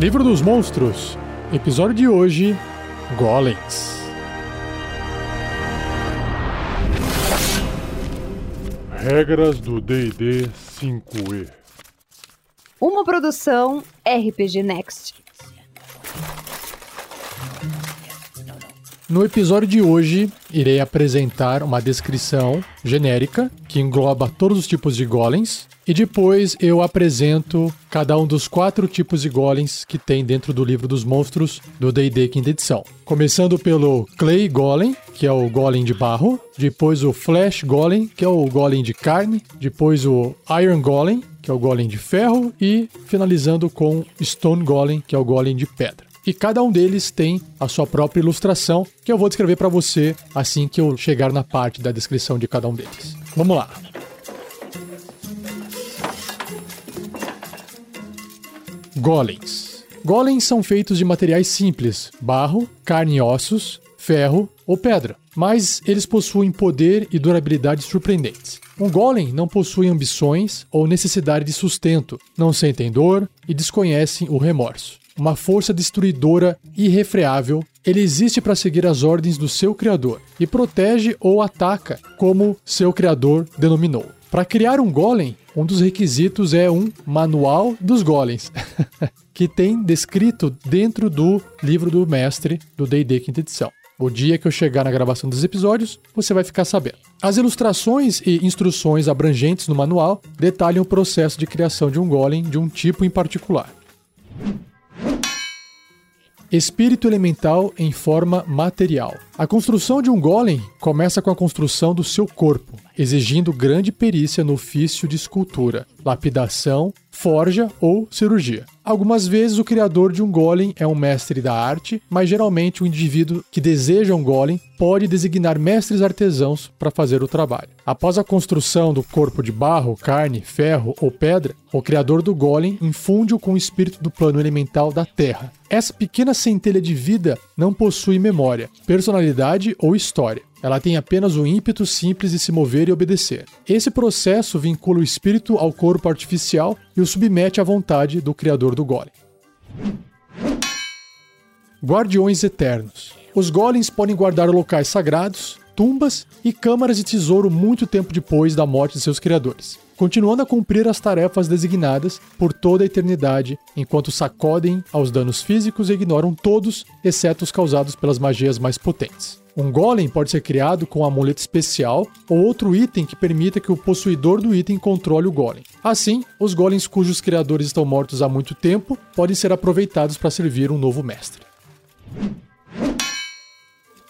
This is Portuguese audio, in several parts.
Livro dos Monstros, episódio de hoje: Golems. Regras do DD 5E. Uma produção RPG Next. No episódio de hoje, irei apresentar uma descrição genérica que engloba todos os tipos de golems e depois eu apresento cada um dos quatro tipos de golems que tem dentro do livro dos monstros do D&D quinta edição. Começando pelo Clay Golem, que é o golem de barro, depois o Flash Golem, que é o golem de carne, depois o Iron Golem, que é o golem de ferro e finalizando com Stone Golem, que é o golem de pedra e cada um deles tem a sua própria ilustração que eu vou descrever para você assim que eu chegar na parte da descrição de cada um deles. Vamos lá. Golems. Golems são feitos de materiais simples: barro, carne e ossos, ferro ou pedra, mas eles possuem poder e durabilidade surpreendentes. Um golem não possui ambições ou necessidade de sustento, não sentem dor e desconhecem o remorso uma força destruidora irrefreável, ele existe para seguir as ordens do seu criador e protege ou ataca como seu criador denominou. Para criar um golem, um dos requisitos é um manual dos golems, que tem descrito dentro do livro do mestre do D&D quinta edição. O dia que eu chegar na gravação dos episódios, você vai ficar sabendo. As ilustrações e instruções abrangentes no manual detalham o processo de criação de um golem de um tipo em particular. Espírito elemental em forma material. A construção de um golem começa com a construção do seu corpo, exigindo grande perícia no ofício de escultura, lapidação, forja ou cirurgia. Algumas vezes o criador de um golem é um mestre da arte, mas geralmente o indivíduo que deseja um golem pode designar mestres artesãos para fazer o trabalho. Após a construção do corpo de barro, carne, ferro ou pedra, o criador do golem infunde-o com o espírito do plano elemental da terra. Essa pequena centelha de vida não possui memória, personalidade ou história. Ela tem apenas o ímpeto simples de se mover e obedecer. Esse processo vincula o espírito ao corpo artificial e o submete à vontade do criador do golem. Guardiões Eternos. Os golems podem guardar locais sagrados, tumbas e câmaras de tesouro muito tempo depois da morte de seus criadores, continuando a cumprir as tarefas designadas por toda a eternidade, enquanto sacodem aos danos físicos e ignoram todos, exceto os causados pelas magias mais potentes. Um golem pode ser criado com um amuleto especial ou outro item que permita que o possuidor do item controle o golem. Assim, os golems cujos criadores estão mortos há muito tempo podem ser aproveitados para servir um novo mestre.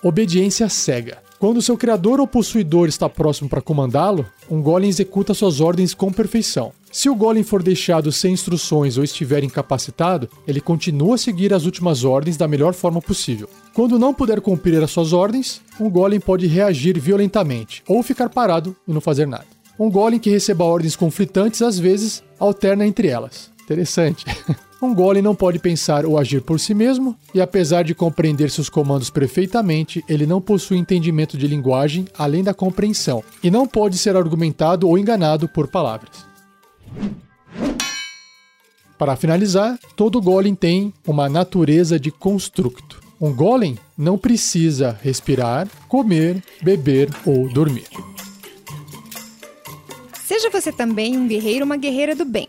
Obediência cega. Quando seu criador ou possuidor está próximo para comandá-lo, um golem executa suas ordens com perfeição. Se o golem for deixado sem instruções ou estiver incapacitado, ele continua a seguir as últimas ordens da melhor forma possível. Quando não puder cumprir as suas ordens, um golem pode reagir violentamente ou ficar parado e não fazer nada. Um golem que receba ordens conflitantes às vezes alterna entre elas. Interessante. Um golem não pode pensar ou agir por si mesmo, e apesar de compreender seus comandos perfeitamente, ele não possui entendimento de linguagem além da compreensão, e não pode ser argumentado ou enganado por palavras. Para finalizar, todo golem tem uma natureza de constructo. Um golem não precisa respirar, comer, beber ou dormir. Seja você também um guerreiro ou uma guerreira do bem.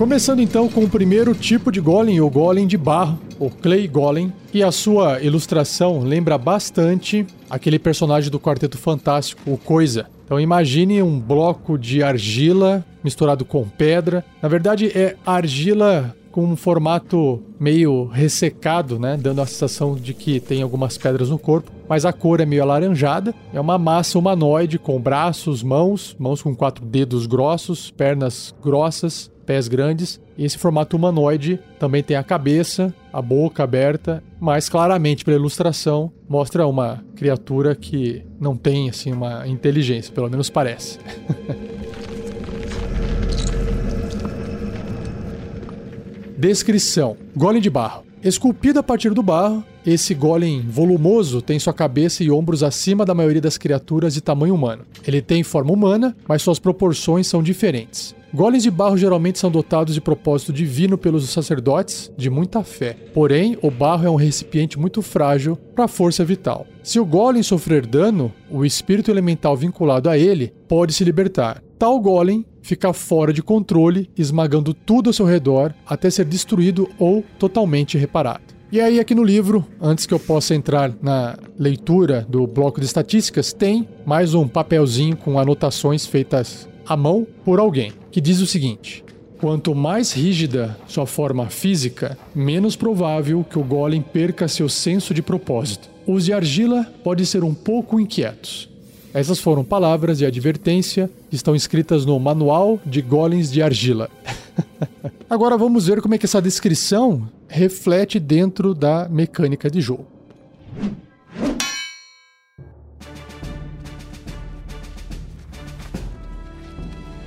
Começando então com o primeiro tipo de golem, o golem de barro, o Clay Golem, e a sua ilustração lembra bastante aquele personagem do Quarteto Fantástico, o Coisa. Então imagine um bloco de argila misturado com pedra. Na verdade é argila com um formato meio ressecado, né, dando a sensação de que tem algumas pedras no corpo, mas a cor é meio alaranjada. É uma massa humanoide com braços, mãos, mãos com quatro dedos grossos, pernas grossas, pés grandes. E esse formato humanoide também tem a cabeça, a boca aberta, mas claramente pela ilustração mostra uma criatura que não tem assim uma inteligência, pelo menos parece. Descrição: Golem de barro. Esculpido a partir do barro, esse golem volumoso tem sua cabeça e ombros acima da maioria das criaturas de tamanho humano. Ele tem forma humana, mas suas proporções são diferentes. Golems de barro geralmente são dotados de propósito divino pelos sacerdotes de muita fé. Porém, o barro é um recipiente muito frágil para a força vital. Se o golem sofrer dano, o espírito elemental vinculado a ele pode se libertar. Tal golem fica fora de controle, esmagando tudo ao seu redor até ser destruído ou totalmente reparado. E aí, aqui no livro, antes que eu possa entrar na leitura do bloco de estatísticas, tem mais um papelzinho com anotações feitas à mão por alguém que diz o seguinte: Quanto mais rígida sua forma física, menos provável que o golem perca seu senso de propósito. Os de argila podem ser um pouco inquietos. Essas foram palavras de advertência que estão escritas no Manual de Golems de Argila. Agora vamos ver como é que essa descrição reflete dentro da mecânica de jogo.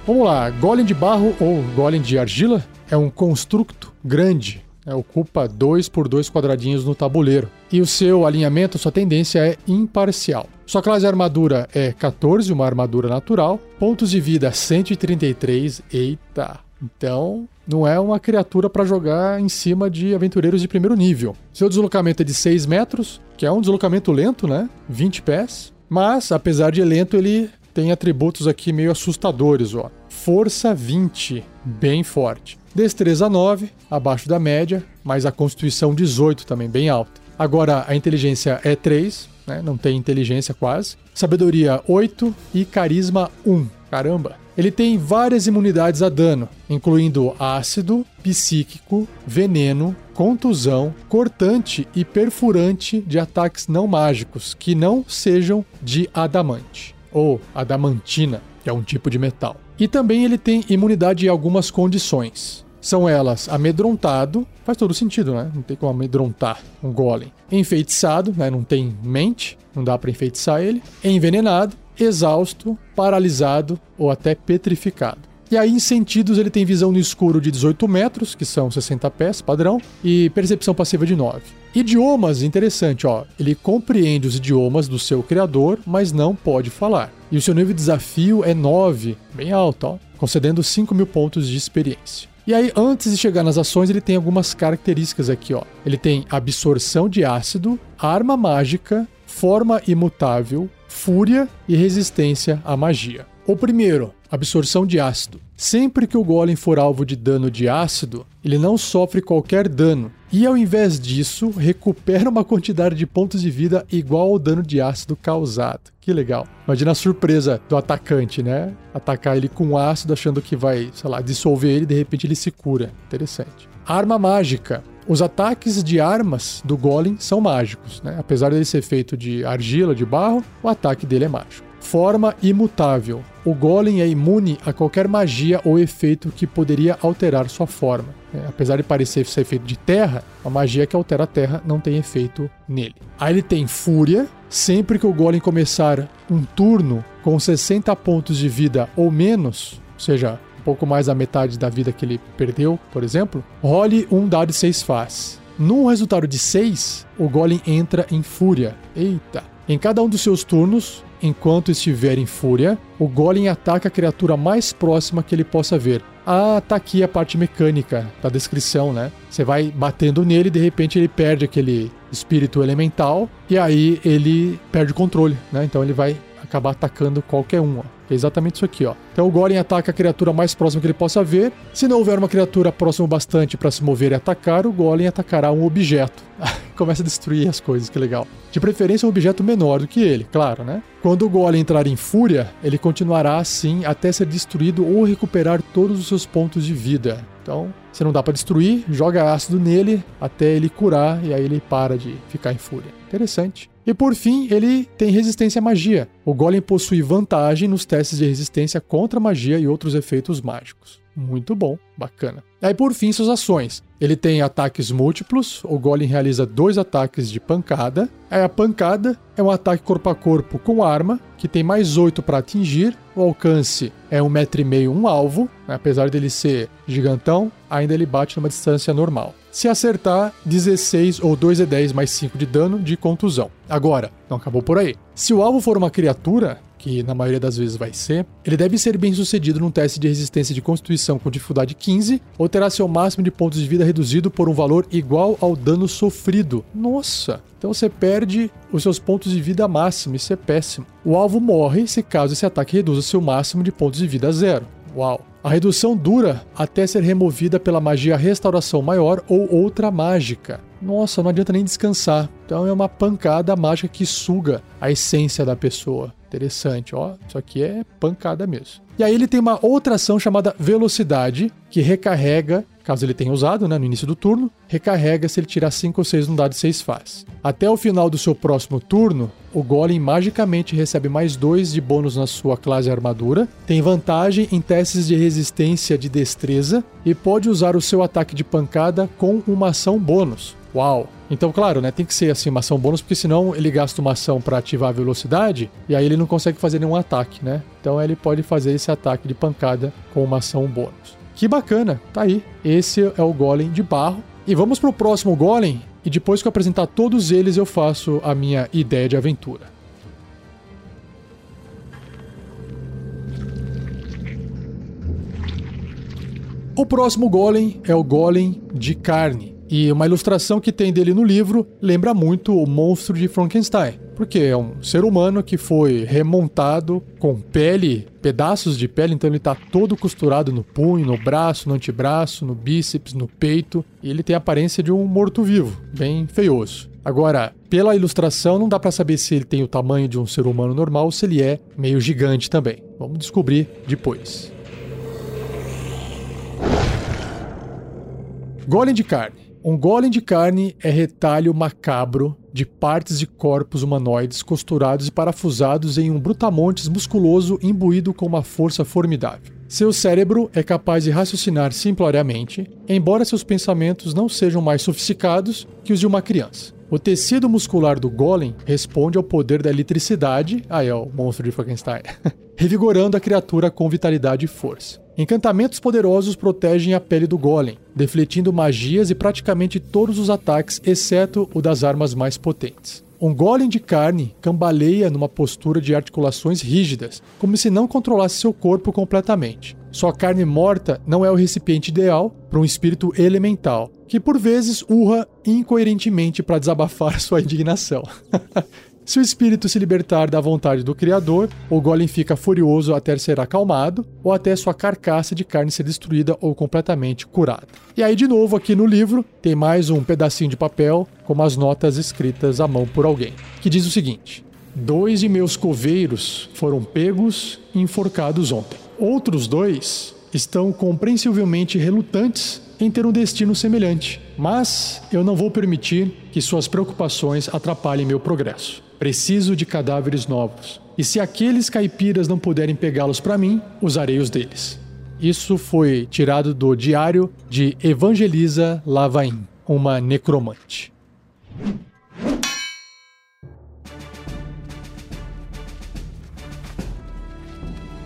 Vamos lá, golem de barro ou golem de argila é um construto grande, né? ocupa 2 por 2 quadradinhos no tabuleiro. E o seu alinhamento, sua tendência é imparcial. Sua classe de armadura é 14, uma armadura natural. Pontos de vida 133. Eita! Então, não é uma criatura para jogar em cima de aventureiros de primeiro nível. Seu deslocamento é de 6 metros, que é um deslocamento lento, né? 20 pés. Mas, apesar de lento, ele tem atributos aqui meio assustadores, ó. Força 20, bem forte. Destreza 9, abaixo da média, mas a constituição 18 também, bem alta. Agora a inteligência é 3, né? Não tem inteligência quase. Sabedoria 8 e carisma 1. Caramba! Ele tem várias imunidades a dano, incluindo ácido, psíquico, veneno, contusão, cortante e perfurante de ataques não mágicos que não sejam de adamante ou adamantina, que é um tipo de metal. E também ele tem imunidade em algumas condições. São elas amedrontado, faz todo sentido, né? Não tem como amedrontar um golem. Enfeitiçado, né? Não tem mente, não dá para enfeitiçar ele. Envenenado, exausto, paralisado ou até petrificado. E aí, em sentidos, ele tem visão no escuro de 18 metros, que são 60 pés, padrão, e percepção passiva de 9. Idiomas, interessante, ó. Ele compreende os idiomas do seu criador, mas não pode falar. E o seu nível de desafio é 9, bem alto, ó, concedendo 5 mil pontos de experiência. E aí, antes de chegar nas ações, ele tem algumas características aqui, ó. Ele tem absorção de ácido, arma mágica, forma imutável, fúria e resistência à magia. O primeiro, absorção de ácido. Sempre que o golem for alvo de dano de ácido, ele não sofre qualquer dano. E ao invés disso, recupera uma quantidade de pontos de vida igual ao dano de ácido causado. Que legal. Imagina a surpresa do atacante, né? Atacar ele com ácido achando que vai, sei lá, dissolver ele e de repente ele se cura. Interessante. Arma mágica. Os ataques de armas do Golem são mágicos, né? Apesar dele ser feito de argila, de barro, o ataque dele é mágico. Forma imutável. O Golem é imune a qualquer magia ou efeito que poderia alterar sua forma. É, apesar de parecer ser feito de terra, a magia que altera a terra não tem efeito nele. Aí ele tem Fúria. Sempre que o Golem começar um turno com 60 pontos de vida ou menos, ou seja, um pouco mais da metade da vida que ele perdeu, por exemplo, role um dado de 6 faces. No resultado de 6, o Golem entra em Fúria. Eita! Em cada um dos seus turnos, enquanto estiver em fúria, o Golem ataca a criatura mais próxima que ele possa ver. Ah, tá aqui a parte mecânica da descrição, né? Você vai batendo nele e de repente ele perde aquele espírito elemental e aí ele perde o controle, né? Então ele vai acabar atacando qualquer um. Ó. É exatamente isso aqui, ó. Então o Golem ataca a criatura mais próxima que ele possa ver. Se não houver uma criatura próxima bastante para se mover e atacar, o Golem atacará um objeto. Começa a destruir as coisas, que legal. De preferência um objeto menor do que ele, claro, né? Quando o Golem entrar em fúria, ele continuará assim até ser destruído ou recuperar todos os seus pontos de vida. Então, se não dá para destruir, joga ácido nele até ele curar e aí ele para de ficar em fúria. Interessante. E por fim, ele tem resistência à magia. O Golem possui vantagem nos testes de resistência contra magia e outros efeitos mágicos. Muito bom, bacana. Aí por fim, suas ações. Ele tem ataques múltiplos, o Golem realiza dois ataques de pancada. Aí a pancada é um ataque corpo a corpo com arma, que tem mais 8 para atingir. O alcance é um metro e meio um alvo, apesar dele ser gigantão, ainda ele bate numa distância normal. Se acertar, 16 ou 2 e 10 mais 5 de dano de contusão. Agora, não acabou por aí. Se o alvo for uma criatura, que na maioria das vezes vai ser, ele deve ser bem sucedido num teste de resistência de constituição com dificuldade 15 ou terá seu máximo de pontos de vida reduzido por um valor igual ao dano sofrido. Nossa! Então você perde os seus pontos de vida máximo, isso é péssimo. O alvo morre se caso esse ataque reduza seu máximo de pontos de vida a zero. Uau! A redução dura até ser removida pela magia Restauração Maior ou outra mágica. Nossa, não adianta nem descansar. Então é uma pancada mágica que suga a essência da pessoa. Interessante, ó. Isso aqui é pancada mesmo. E aí ele tem uma outra ação chamada Velocidade, que recarrega, caso ele tenha usado, né, no início do turno, recarrega se ele tirar 5 ou 6 no dado de 6 faces. Até o final do seu próximo turno, o Golem magicamente recebe mais 2 de bônus na sua classe armadura, tem vantagem em testes de resistência de destreza e pode usar o seu ataque de pancada com uma ação bônus. Uau! Então, claro, né, tem que ser assim uma ação bônus, porque senão ele gasta uma ação para ativar a velocidade e aí ele não consegue fazer nenhum ataque, né? Então ele pode fazer esse ataque de pancada com uma ação bônus. Que bacana, tá aí. Esse é o Golem de barro. E vamos pro próximo Golem, e depois que eu apresentar todos eles, eu faço a minha ideia de aventura. O próximo Golem é o Golem de carne. E uma ilustração que tem dele no livro lembra muito o monstro de Frankenstein, porque é um ser humano que foi remontado com pele, pedaços de pele, então ele está todo costurado no punho, no braço, no antebraço, no bíceps, no peito, e ele tem a aparência de um morto-vivo, bem feioso. Agora, pela ilustração, não dá para saber se ele tem o tamanho de um ser humano normal ou se ele é meio gigante também. Vamos descobrir depois. Golem de carne. Um golem de carne é retalho macabro de partes de corpos humanoides costurados e parafusados em um brutamontes musculoso imbuído com uma força formidável. Seu cérebro é capaz de raciocinar simploriamente, embora seus pensamentos não sejam mais sofisticados que os de uma criança. O tecido muscular do golem responde ao poder da eletricidade, aí é o monstro de Frankenstein, revigorando a criatura com vitalidade e força. Encantamentos poderosos protegem a pele do golem, defletindo magias e praticamente todos os ataques, exceto o das armas mais potentes. Um golem de carne cambaleia numa postura de articulações rígidas, como se não controlasse seu corpo completamente. Sua carne morta não é o recipiente ideal para um espírito elemental, que por vezes urra incoerentemente para desabafar sua indignação. Se o espírito se libertar da vontade do Criador, o golem fica furioso até ser acalmado, ou até sua carcaça de carne ser destruída ou completamente curada. E aí, de novo, aqui no livro, tem mais um pedacinho de papel com as notas escritas à mão por alguém, que diz o seguinte: Dois de meus coveiros foram pegos e enforcados ontem. Outros dois estão compreensivelmente relutantes em ter um destino semelhante, mas eu não vou permitir que suas preocupações atrapalhem meu progresso. Preciso de cadáveres novos. E se aqueles caipiras não puderem pegá-los para mim, usarei os deles. Isso foi tirado do diário de Evangelisa Lavain, uma necromante.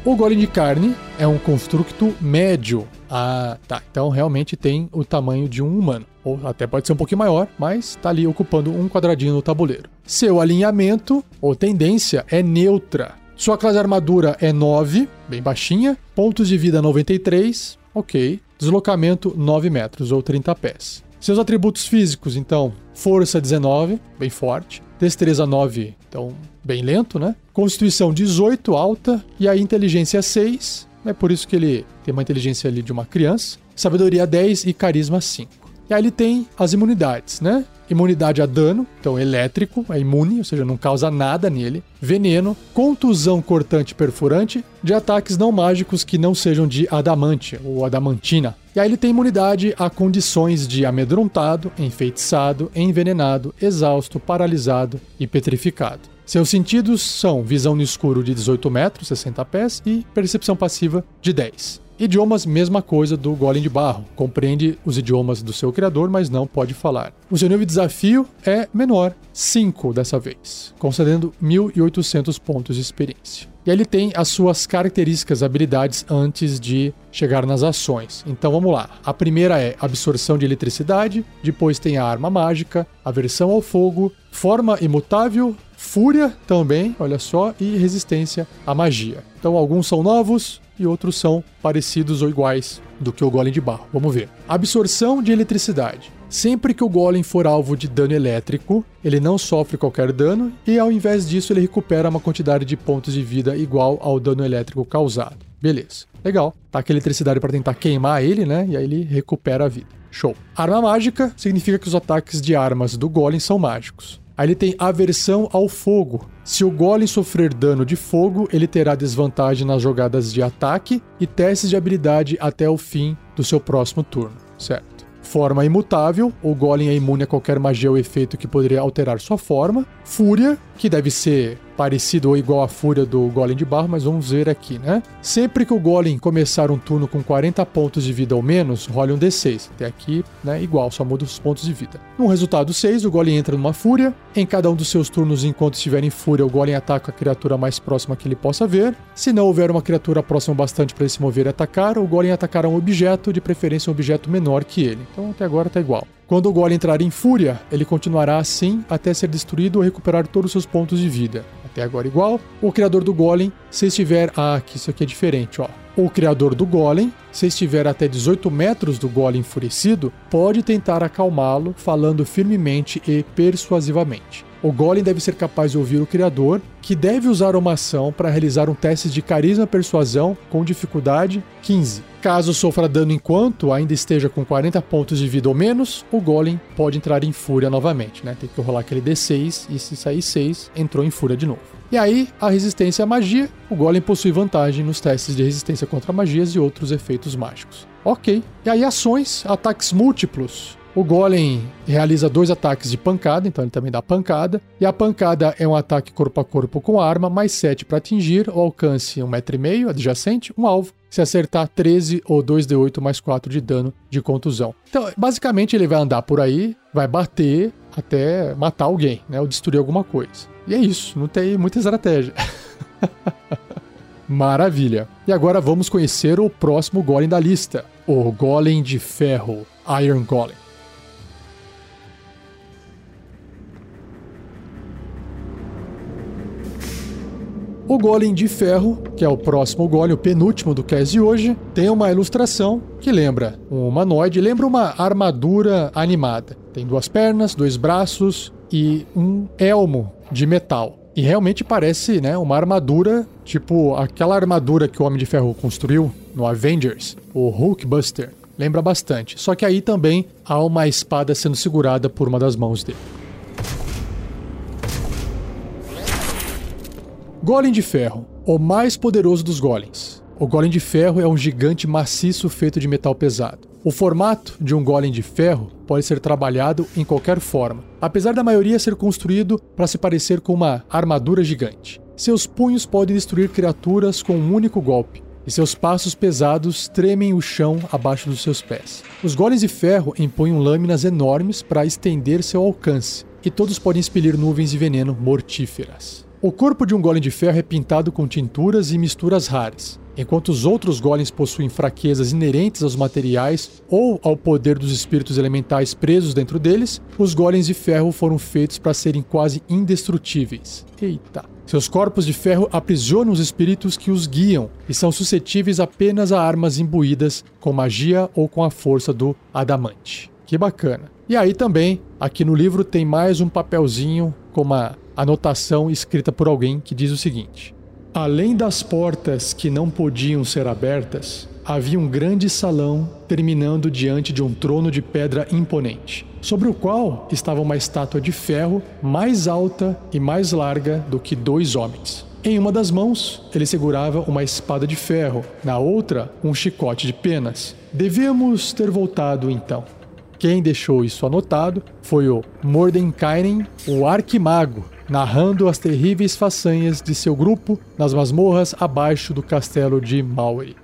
O golem de carne é um construto médio. Ah, tá. Então realmente tem o tamanho de um humano. Ou até pode ser um pouquinho maior, mas está ali ocupando um quadradinho no tabuleiro. Seu alinhamento ou tendência é neutra. Sua classe de armadura é 9, bem baixinha. Pontos de vida 93, ok. Deslocamento 9 metros ou 30 pés. Seus atributos físicos, então, força 19, bem forte. Destreza 9, então bem lento, né? Constituição 18, alta. E a inteligência 6, é por isso que ele tem uma inteligência ali de uma criança. Sabedoria 10 e carisma 5. E aí ele tem as imunidades, né? Imunidade a dano, então elétrico, é imune, ou seja, não causa nada nele. Veneno, contusão cortante perfurante, de ataques não mágicos que não sejam de adamante ou adamantina. E aí ele tem imunidade a condições de amedrontado, enfeitiçado, envenenado, exausto, paralisado e petrificado. Seus sentidos são visão no escuro de 18 metros, 60 pés, e percepção passiva de 10. Idiomas, mesma coisa do Golem de Barro. Compreende os idiomas do seu criador, mas não pode falar. O seu nível de desafio é menor, 5 dessa vez, concedendo 1.800 pontos de experiência. E ele tem as suas características, habilidades antes de chegar nas ações. Então vamos lá. A primeira é absorção de eletricidade, depois tem a arma mágica, aversão ao fogo, forma imutável, fúria também, olha só, e resistência à magia. Então alguns são novos, e outros são parecidos ou iguais do que o golem de barro. Vamos ver. Absorção de eletricidade. Sempre que o golem for alvo de dano elétrico, ele não sofre qualquer dano e ao invés disso ele recupera uma quantidade de pontos de vida igual ao dano elétrico causado. Beleza. Legal. Tá aqui eletricidade para tentar queimar ele, né? E aí ele recupera a vida. Show. Arma mágica significa que os ataques de armas do golem são mágicos. Aí ele tem aversão ao fogo. Se o golem sofrer dano de fogo, ele terá desvantagem nas jogadas de ataque e testes de habilidade até o fim do seu próximo turno, certo? Forma imutável, o golem é imune a qualquer magia ou efeito que poderia alterar sua forma. Fúria, que deve ser parecido ou igual à fúria do Golem de Barro, mas vamos ver aqui, né? Sempre que o Golem começar um turno com 40 pontos de vida ou menos, role um D6. Até aqui, né, igual, só muda os pontos de vida. No resultado 6, o Golem entra numa fúria. Em cada um dos seus turnos, enquanto estiver em fúria, o Golem ataca a criatura mais próxima que ele possa ver. Se não houver uma criatura próxima bastante para ele se mover e atacar, o Golem atacará um objeto, de preferência um objeto menor que ele. Então até agora tá igual. Quando o Golem entrar em fúria, ele continuará assim até ser destruído ou recuperar todos os seus pontos de vida até agora igual. O criador do golem, se estiver. Ah, aqui isso aqui é diferente, ó. O criador do golem, se estiver até 18 metros do golem enfurecido, pode tentar acalmá-lo, falando firmemente e persuasivamente. O golem deve ser capaz de ouvir o criador, que deve usar uma ação para realizar um teste de carisma persuasão com dificuldade 15. Caso sofra dano enquanto ainda esteja com 40 pontos de vida ou menos, o golem pode entrar em fúria novamente, né? Tem que rolar aquele D6 e se sair 6, entrou em fúria de novo. E aí, a resistência à magia, o golem possui vantagem nos testes de resistência contra magias e outros efeitos mágicos. Ok. E aí, ações, ataques múltiplos. O Golem realiza dois ataques de pancada, então ele também dá pancada. E a pancada é um ataque corpo a corpo com arma, mais 7 para atingir, o alcance 1,5m adjacente, um alvo. Se acertar 13 ou 2d8 mais 4 de dano de contusão. Então, basicamente, ele vai andar por aí, vai bater até matar alguém, né? Ou destruir alguma coisa. E é isso, não tem muita estratégia. Maravilha. E agora vamos conhecer o próximo Golem da lista, o Golem de Ferro, Iron Golem. O Golem de Ferro, que é o próximo Golem, o penúltimo do cast de hoje, tem uma ilustração que lembra um humanoide, lembra uma armadura animada. Tem duas pernas, dois braços e um elmo de metal. E realmente parece, né, uma armadura, tipo aquela armadura que o Homem de Ferro construiu no Avengers, o Hulkbuster. Lembra bastante. Só que aí também há uma espada sendo segurada por uma das mãos dele. Golem de Ferro, o mais poderoso dos golems. O golem de ferro é um gigante maciço feito de metal pesado. O formato de um golem de ferro pode ser trabalhado em qualquer forma, apesar da maioria ser construído para se parecer com uma armadura gigante. Seus punhos podem destruir criaturas com um único golpe, e seus passos pesados tremem o chão abaixo dos seus pés. Os golems de ferro empunham lâminas enormes para estender seu alcance, e todos podem expelir nuvens de veneno mortíferas. O corpo de um golem de ferro é pintado com tinturas e misturas raras. Enquanto os outros golems possuem fraquezas inerentes aos materiais ou ao poder dos espíritos elementais presos dentro deles, os golems de ferro foram feitos para serem quase indestrutíveis. Eita! Seus corpos de ferro aprisionam os espíritos que os guiam e são suscetíveis apenas a armas imbuídas com magia ou com a força do adamante. Que bacana! E aí também, aqui no livro tem mais um papelzinho com uma anotação escrita por alguém que diz o seguinte: Além das portas que não podiam ser abertas, havia um grande salão terminando diante de um trono de pedra imponente, sobre o qual estava uma estátua de ferro mais alta e mais larga do que dois homens. Em uma das mãos, ele segurava uma espada de ferro, na outra, um chicote de penas. Devíamos ter voltado então. Quem deixou isso anotado foi o Mordenkainen, o arquimago, narrando as terríveis façanhas de seu grupo nas masmorras abaixo do castelo de Maui.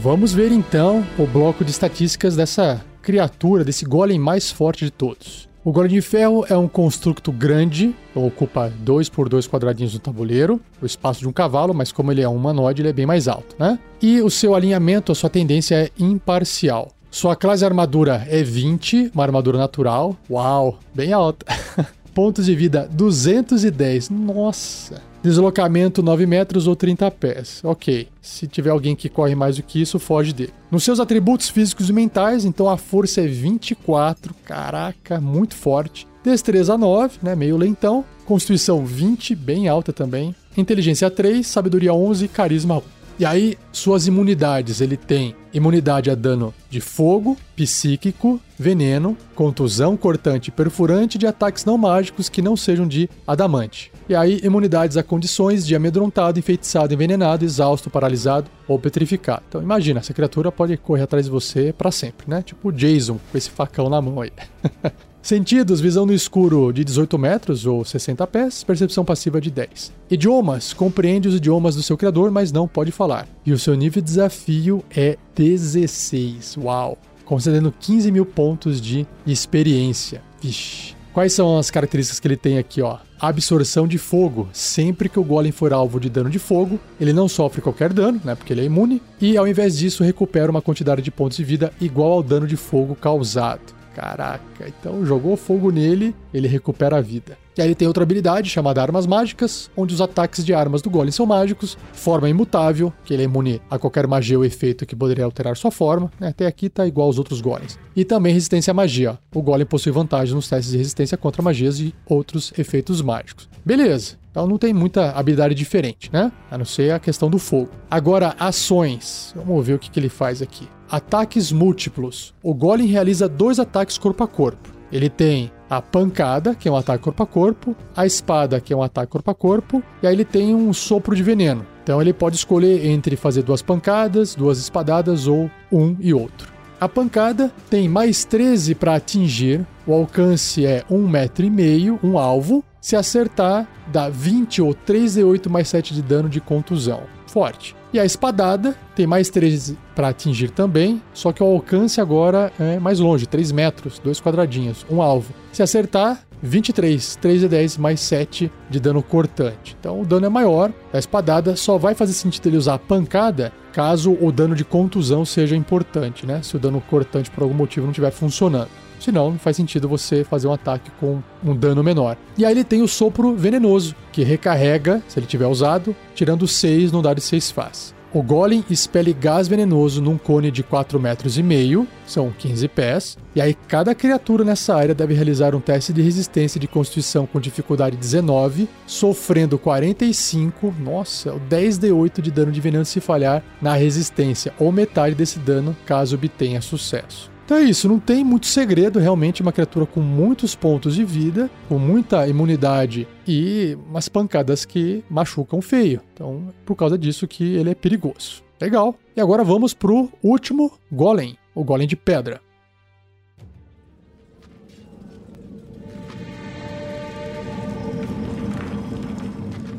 Vamos ver então o bloco de estatísticas dessa criatura, desse golem mais forte de todos. O golem de ferro é um construto grande, ocupa 2 por 2 quadradinhos no tabuleiro, o espaço de um cavalo, mas como ele é um humanoide, ele é bem mais alto, né? E o seu alinhamento, a sua tendência é imparcial. Sua classe armadura é 20, uma armadura natural. Uau, bem alta. Pontos de vida 210. Nossa. Deslocamento 9 metros ou 30 pés. Ok. Se tiver alguém que corre mais do que isso, foge dele. Nos seus atributos físicos e mentais, então a força é 24. Caraca, muito forte. Destreza 9, né? Meio lentão. Constituição 20, bem alta também. Inteligência 3, sabedoria 11, carisma 1. E aí, suas imunidades, ele tem imunidade a dano de fogo, psíquico, veneno, contusão, cortante e perfurante de ataques não mágicos que não sejam de adamante. E aí, imunidades a condições de amedrontado, enfeitiçado, envenenado, exausto, paralisado ou petrificado. Então, imagina, essa criatura pode correr atrás de você para sempre, né? Tipo o Jason com esse facão na mão aí. Sentidos, visão no escuro de 18 metros ou 60 pés, percepção passiva de 10. Idiomas, compreende os idiomas do seu criador, mas não pode falar. E o seu nível de desafio é 16. Uau! Concedendo 15 mil pontos de experiência. Vixe. Quais são as características que ele tem aqui, ó? Absorção de fogo. Sempre que o golem for alvo de dano de fogo, ele não sofre qualquer dano, né? Porque ele é imune. E ao invés disso, recupera uma quantidade de pontos de vida igual ao dano de fogo causado. Caraca, então jogou fogo nele, ele recupera a vida. E aí ele tem outra habilidade chamada Armas Mágicas, onde os ataques de armas do Golem são mágicos, forma imutável, que ele é imune a qualquer magia ou efeito que poderia alterar sua forma, né? até aqui tá igual aos outros Golems. E também resistência à magia. O Golem possui vantagem nos testes de resistência contra magias e outros efeitos mágicos. Beleza. Então não tem muita habilidade diferente, né? A não ser a questão do fogo. Agora, ações. Vamos ver o que, que ele faz aqui. Ataques múltiplos. O Golem realiza dois ataques corpo a corpo. Ele tem a pancada, que é um ataque corpo a corpo, a espada, que é um ataque corpo a corpo, e aí ele tem um sopro de veneno. Então ele pode escolher entre fazer duas pancadas, duas espadadas ou um e outro. A pancada tem mais 13 para atingir, o alcance é 1,5 metro, e meio, um alvo. Se acertar, dá 20 ou 3d8 mais 7 de dano de contusão. Forte. E a espadada tem mais 13 para atingir também, só que o alcance agora é mais longe, 3 metros, dois quadradinhos, um alvo. Se acertar, 23, 3 e 10 mais 7 de dano cortante. Então o dano é maior. A espadada só vai fazer sentido ele usar a pancada caso o dano de contusão seja importante, né? Se o dano cortante por algum motivo não estiver funcionando. Senão, não faz sentido você fazer um ataque com um dano menor. E aí ele tem o sopro venenoso, que recarrega, se ele tiver usado, tirando 6 no dado de 6 faces. O Golem expele gás venenoso num cone de 4 metros e meio, são 15 pés, e aí cada criatura nessa área deve realizar um teste de resistência de constituição com dificuldade 19, sofrendo 45, nossa, o 10d8 de dano de veneno se falhar na resistência, ou metade desse dano caso obtenha sucesso. Então é isso, não tem muito segredo, realmente uma criatura com muitos pontos de vida, com muita imunidade e umas pancadas que machucam feio. Então, por causa disso que ele é perigoso. Legal. E agora vamos pro último golem, o golem de pedra.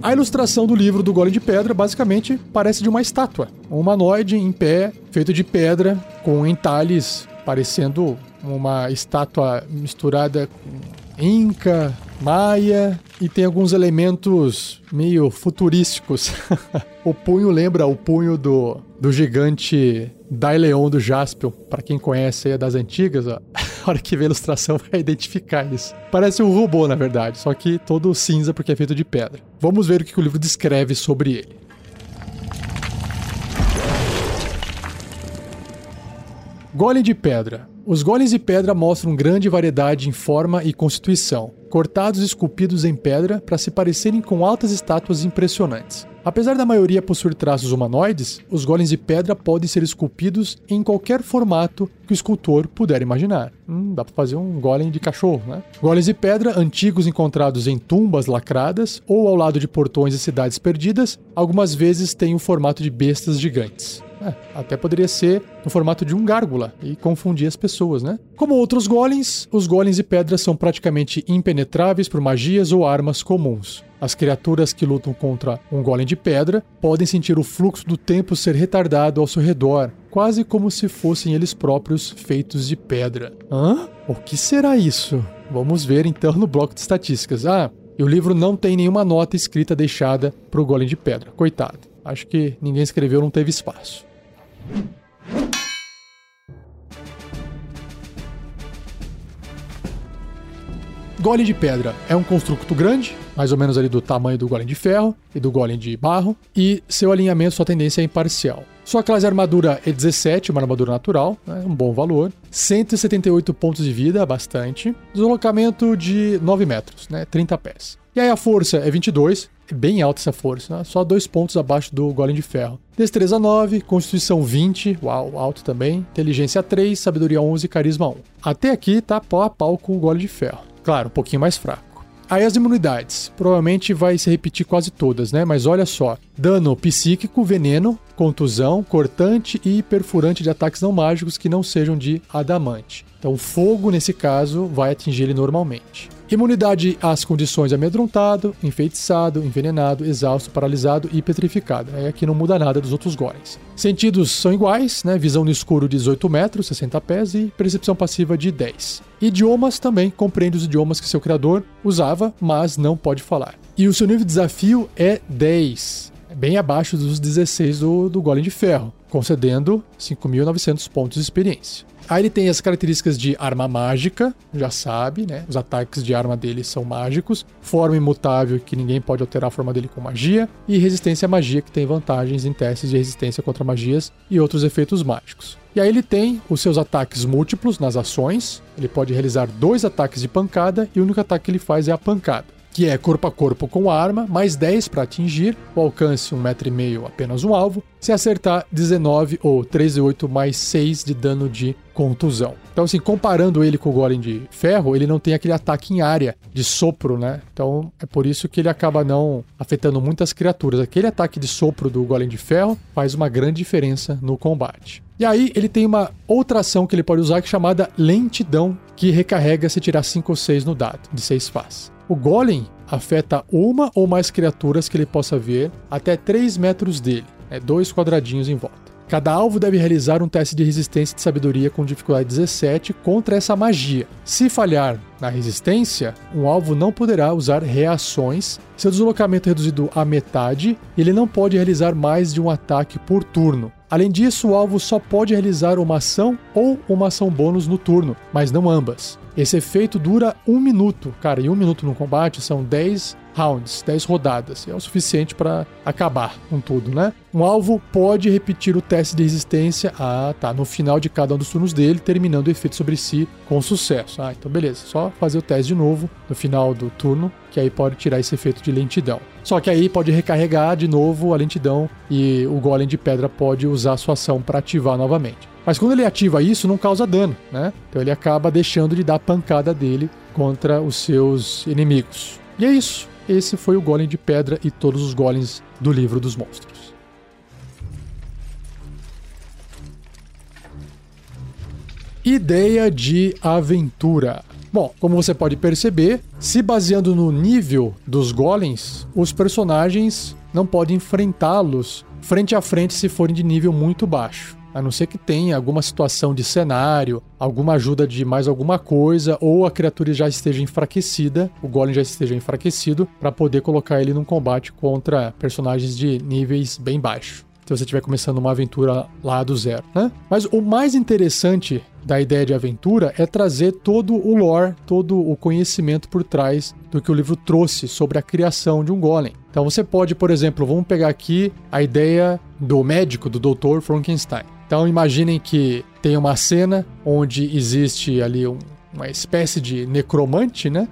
A ilustração do livro do Golem de Pedra basicamente parece de uma estátua. Um humanoide em pé, feito de pedra, com entalhes parecendo uma estátua misturada com Inca, Maia e tem alguns elementos meio futurísticos. o punho lembra o punho do, do gigante Daileon do Jaspion. Para quem conhece aí das antigas, ó, a hora que vê a ilustração vai identificar isso. Parece um robô, na verdade, só que todo cinza porque é feito de pedra. Vamos ver o que o livro descreve sobre ele. Golem de pedra. Os golems de pedra mostram grande variedade em forma e constituição, cortados e esculpidos em pedra para se parecerem com altas estátuas impressionantes. Apesar da maioria possuir traços humanoides, os golems de pedra podem ser esculpidos em qualquer formato que o escultor puder imaginar. Hum, dá para fazer um golem de cachorro, né? Golems de pedra antigos encontrados em tumbas lacradas ou ao lado de portões e cidades perdidas, algumas vezes têm o formato de bestas gigantes. É, até poderia ser no formato de um gárgula e confundir as pessoas, né? Como outros golems, os golems de pedra são praticamente impenetráveis por magias ou armas comuns. As criaturas que lutam contra um golem de pedra podem sentir o fluxo do tempo ser retardado ao seu redor, quase como se fossem eles próprios feitos de pedra. Hã? O que será isso? Vamos ver então no bloco de estatísticas. Ah, e o livro não tem nenhuma nota escrita deixada para o golem de pedra. Coitado. Acho que ninguém escreveu, não teve espaço. Golem de pedra é um construto grande, mais ou menos ali do tamanho do golem de ferro e do golem de barro, e seu alinhamento, sua tendência é imparcial. Sua classe armadura é 17, uma armadura natural, né, um bom valor. 178 pontos de vida, bastante. Deslocamento de 9 metros, né, 30 pés. E aí a força é 22, é bem alta essa força, né? só dois pontos abaixo do Golem de Ferro. Destreza 9, Constituição 20, uau, alto também. Inteligência 3, Sabedoria 11, Carisma 1. Até aqui tá pau a pau com o Golem de Ferro. Claro, um pouquinho mais fraco. Aí as imunidades. Provavelmente vai se repetir quase todas, né? Mas olha só: dano psíquico, veneno, contusão, cortante e perfurante de ataques não mágicos que não sejam de adamante. Então, fogo, nesse caso, vai atingir ele normalmente. Imunidade às condições amedrontado, enfeitiçado, envenenado, exausto, paralisado e petrificado. É, aqui não muda nada dos outros golems. Sentidos são iguais, né? Visão no escuro de 18 metros, 60 pés e percepção passiva de 10. Idiomas também compreende os idiomas que seu criador usava, mas não pode falar. E o seu nível de desafio é 10, bem abaixo dos 16 do, do Golem de Ferro, concedendo 5.900 pontos de experiência. Aí ele tem as características de arma mágica, já sabe, né? Os ataques de arma dele são mágicos. Forma imutável, que ninguém pode alterar a forma dele com magia. E resistência à magia, que tem vantagens em testes de resistência contra magias e outros efeitos mágicos. E aí ele tem os seus ataques múltiplos nas ações. Ele pode realizar dois ataques de pancada e o único ataque que ele faz é a pancada que é corpo a corpo com a arma, mais 10 para atingir, o alcance 1,5m apenas um alvo, se acertar 19 ou 13,8 mais 6 de dano de contusão. Então, assim, comparando ele com o Golem de Ferro, ele não tem aquele ataque em área de sopro, né? Então, é por isso que ele acaba não afetando muitas criaturas. Aquele ataque de sopro do Golem de Ferro faz uma grande diferença no combate. E aí ele tem uma outra ação que ele pode usar que é chamada lentidão, que recarrega se tirar 5 ou 6 no dado, de 6 faces. O Golem afeta uma ou mais criaturas que ele possa ver até 3 metros dele, né, dois quadradinhos em volta. Cada alvo deve realizar um teste de resistência de sabedoria com dificuldade 17 contra essa magia. Se falhar na resistência, um alvo não poderá usar reações, seu deslocamento é reduzido à metade e ele não pode realizar mais de um ataque por turno. Além disso, o alvo só pode realizar uma ação ou uma ação bônus no turno, mas não ambas. Esse efeito dura um minuto, cara, e um minuto no combate são 10 rounds, 10 rodadas. É o suficiente para acabar com tudo, né? Um alvo pode repetir o teste de resistência ah, tá, no final de cada um dos turnos dele, terminando o efeito sobre si com sucesso. Ah, então beleza, só fazer o teste de novo no final do turno, que aí pode tirar esse efeito de lentidão. Só que aí pode recarregar de novo a lentidão e o golem de pedra pode usar a sua ação para ativar novamente. Mas quando ele ativa isso, não causa dano, né? Então ele acaba deixando de dar pancada dele contra os seus inimigos. E é isso. Esse foi o Golem de Pedra e todos os golems do livro dos monstros. Ideia de aventura. Bom, como você pode perceber, se baseando no nível dos golems, os personagens não podem enfrentá-los frente a frente se forem de nível muito baixo. A não ser que tenha alguma situação de cenário, alguma ajuda de mais alguma coisa, ou a criatura já esteja enfraquecida, o Golem já esteja enfraquecido, para poder colocar ele num combate contra personagens de níveis bem baixos se você estiver começando uma aventura lá do zero, né? Mas o mais interessante da ideia de aventura é trazer todo o lore, todo o conhecimento por trás do que o livro trouxe sobre a criação de um golem. Então você pode, por exemplo, vamos pegar aqui a ideia do médico, do Dr. Frankenstein. Então imaginem que tem uma cena onde existe ali um, uma espécie de necromante, né?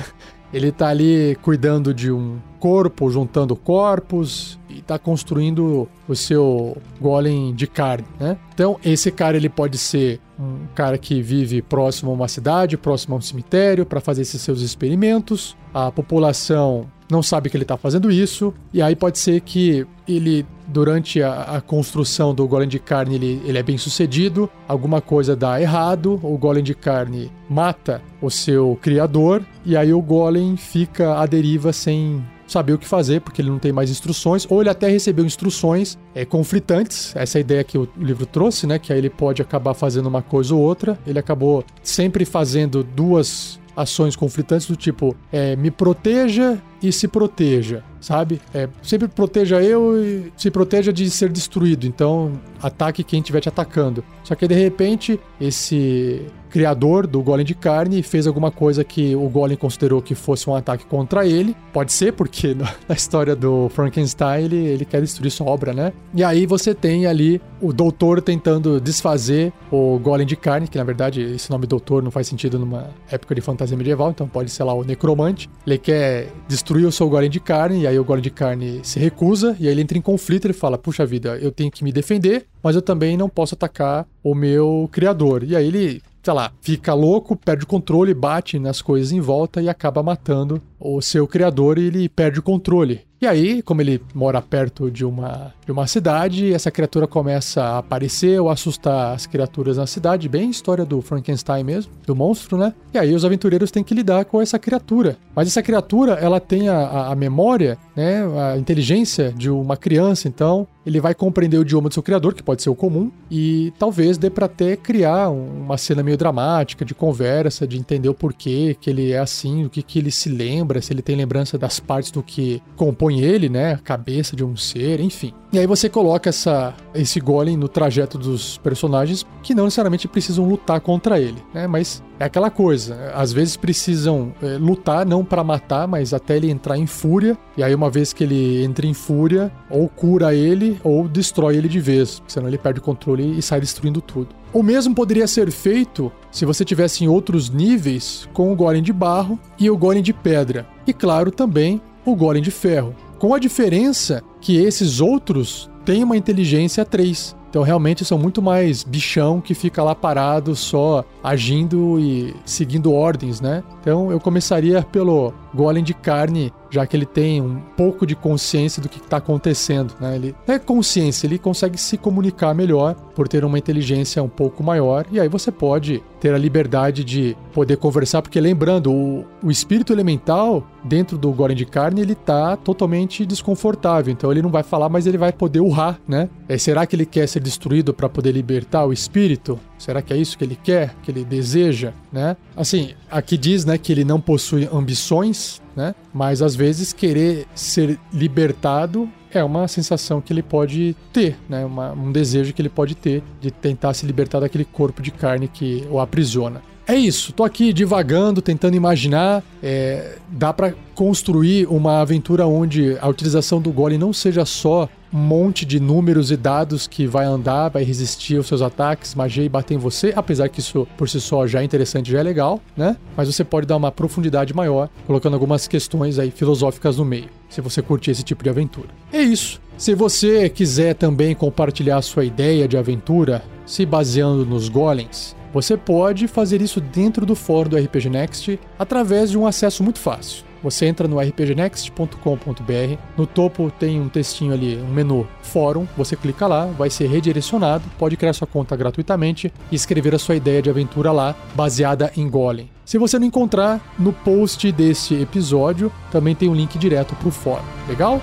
Ele tá ali cuidando de um corpo, juntando corpos e tá construindo o seu golem de carne, né? Então, esse cara ele pode ser um cara que vive próximo a uma cidade, próximo a um cemitério para fazer esses seus experimentos. A população não sabe que ele está fazendo isso, e aí pode ser que ele durante a, a, construção do golem de carne ele, ele é bem sucedido, alguma coisa dá errado, o golem de carne mata o seu criador e aí o golem fica à deriva sem saber o que fazer, porque ele não tem mais instruções, ou ele até recebeu instruções é, conflitantes, essa é ideia que o livro trouxe, né? Que aí ele pode acabar fazendo uma coisa ou outra. Ele acabou sempre fazendo duas ações conflitantes do tipo é, me proteja e se proteja, sabe? É, sempre proteja eu e se proteja de ser destruído. Então, ataque quem estiver te atacando. Só que de repente, esse criador do golem de carne fez alguma coisa que o golem considerou que fosse um ataque contra ele. Pode ser, porque na história do Frankenstein ele, ele quer destruir sua obra, né? E aí você tem ali o doutor tentando desfazer o golem de carne, que na verdade esse nome doutor não faz sentido numa época de fantasia medieval, então pode ser lá o necromante. Ele quer destruir o seu golem de carne, e aí o golem de carne se recusa, e aí ele entra em conflito, ele fala, puxa vida, eu tenho que me defender, mas eu também não posso atacar o meu criador. E aí ele sei lá, fica louco, perde o controle, bate nas coisas em volta e acaba matando o seu criador ele perde o controle. E aí, como ele mora perto de uma, de uma cidade, essa criatura começa a aparecer ou assustar as criaturas na cidade, bem história do Frankenstein mesmo, do monstro, né? E aí os aventureiros têm que lidar com essa criatura. Mas essa criatura, ela tem a, a memória, né, a inteligência de uma criança, então ele vai compreender o idioma do seu criador, que pode ser o comum, e talvez dê para até criar uma cena meio dramática, de conversa, de entender o porquê que ele é assim, o que, que ele se lembra, se ele tem lembrança das partes do que compõe compõe ele, né? A cabeça de um ser, enfim. E aí você coloca essa, esse golem no trajeto dos personagens que não necessariamente precisam lutar contra ele, né? Mas é aquela coisa, às vezes precisam é, lutar não para matar, mas até ele entrar em fúria. E aí uma vez que ele entra em fúria, ou cura ele ou destrói ele de vez, senão ele perde o controle e sai destruindo tudo. O mesmo poderia ser feito se você tivesse em outros níveis com o golem de barro e o golem de pedra. E claro, também o golem de ferro. Com a diferença que esses outros têm uma inteligência 3. Então realmente são muito mais bichão que fica lá parado só agindo e seguindo ordens, né? Então eu começaria pelo golem de carne já que ele tem um pouco de consciência do que está acontecendo. Né? Ele é consciência, ele consegue se comunicar melhor por ter uma inteligência um pouco maior, e aí você pode ter a liberdade de poder conversar, porque lembrando, o, o espírito elemental dentro do Golem de Carne, ele tá totalmente desconfortável, então ele não vai falar, mas ele vai poder urrar, né? É, será que ele quer ser destruído para poder libertar o espírito? Será que é isso que ele quer, que ele deseja, né? Assim, aqui diz, né, que ele não possui ambições, né? Mas às vezes querer ser libertado é uma sensação que ele pode ter, né? Uma, um desejo que ele pode ter de tentar se libertar daquele corpo de carne que o aprisiona. É isso, tô aqui divagando, tentando imaginar. É, dá para construir uma aventura onde a utilização do golem não seja só monte de números e dados que vai andar, vai resistir aos seus ataques, magia e bater em você, apesar que isso por si só já é interessante, já é legal, né? Mas você pode dar uma profundidade maior, colocando algumas questões aí filosóficas no meio, se você curtir esse tipo de aventura. É isso. Se você quiser também compartilhar sua ideia de aventura, se baseando nos golems, você pode fazer isso dentro do fórum do RPG Next através de um acesso muito fácil. Você entra no rpgnext.com.br, no topo tem um textinho ali, um menu Fórum, você clica lá, vai ser redirecionado, pode criar sua conta gratuitamente e escrever a sua ideia de aventura lá, baseada em Golem. Se você não encontrar, no post desse episódio também tem um link direto para o fórum. Legal?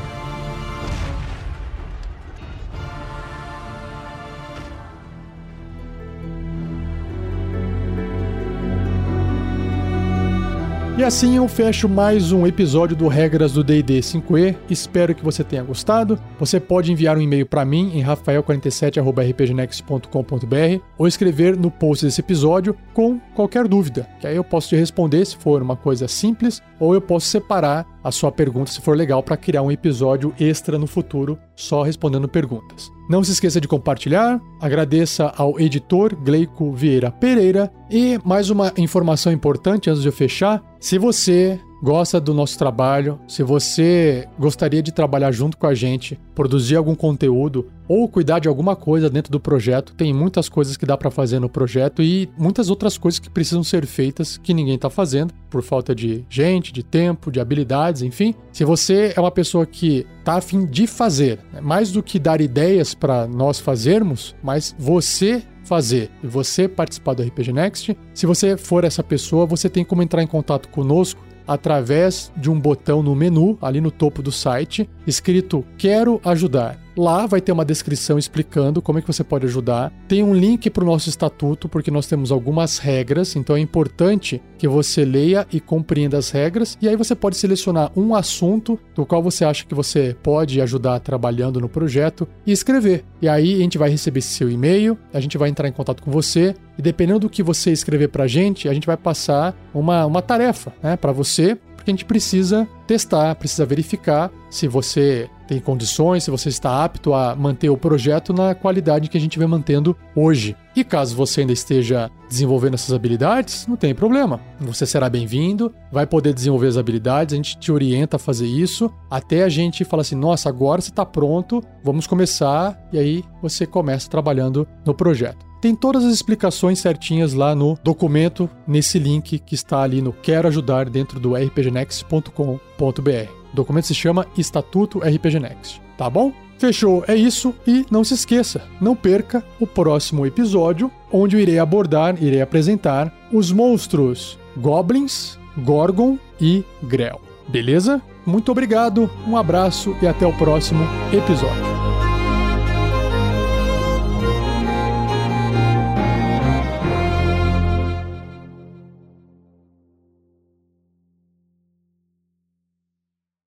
E assim eu fecho mais um episódio do Regras do D&D 5e. Espero que você tenha gostado. Você pode enviar um e-mail para mim em rafael47@rpgnext.com.br ou escrever no post desse episódio com qualquer dúvida, que aí eu posso te responder se for uma coisa simples ou eu posso separar a sua pergunta se for legal para criar um episódio extra no futuro só respondendo perguntas. Não se esqueça de compartilhar, agradeça ao editor Gleico Vieira Pereira e mais uma informação importante antes de eu fechar: se você gosta do nosso trabalho, se você gostaria de trabalhar junto com a gente, produzir algum conteúdo ou cuidar de alguma coisa dentro do projeto, tem muitas coisas que dá para fazer no projeto e muitas outras coisas que precisam ser feitas que ninguém está fazendo por falta de gente, de tempo, de habilidades, enfim. Se você é uma pessoa que está afim de fazer, né, mais do que dar ideias para nós fazermos, mas você fazer e você participar do RPG Next, se você for essa pessoa, você tem como entrar em contato conosco através de um botão no menu, ali no topo do site, escrito Quero ajudar. Lá vai ter uma descrição explicando como é que você pode ajudar. Tem um link para o nosso estatuto, porque nós temos algumas regras, então é importante que você leia e compreenda as regras. E aí você pode selecionar um assunto do qual você acha que você pode ajudar trabalhando no projeto e escrever. E aí a gente vai receber seu e-mail, a gente vai entrar em contato com você e dependendo do que você escrever para a gente, a gente vai passar uma, uma tarefa né, para você a gente precisa testar, precisa verificar se você tem condições, se você está apto a manter o projeto na qualidade que a gente vem mantendo hoje. E caso você ainda esteja desenvolvendo essas habilidades, não tem problema. Você será bem-vindo, vai poder desenvolver as habilidades, a gente te orienta a fazer isso, até a gente falar assim: nossa, agora você está pronto, vamos começar, e aí você começa trabalhando no projeto. Tem todas as explicações certinhas lá no documento, nesse link que está ali no Quero Ajudar dentro do rpgnext.com.br. O documento se chama Estatuto RPG Next, tá bom? Fechou, é isso e não se esqueça, não perca o próximo episódio, onde eu irei abordar, irei apresentar os monstros Goblins, Gorgon e Grell. Beleza? Muito obrigado, um abraço e até o próximo episódio.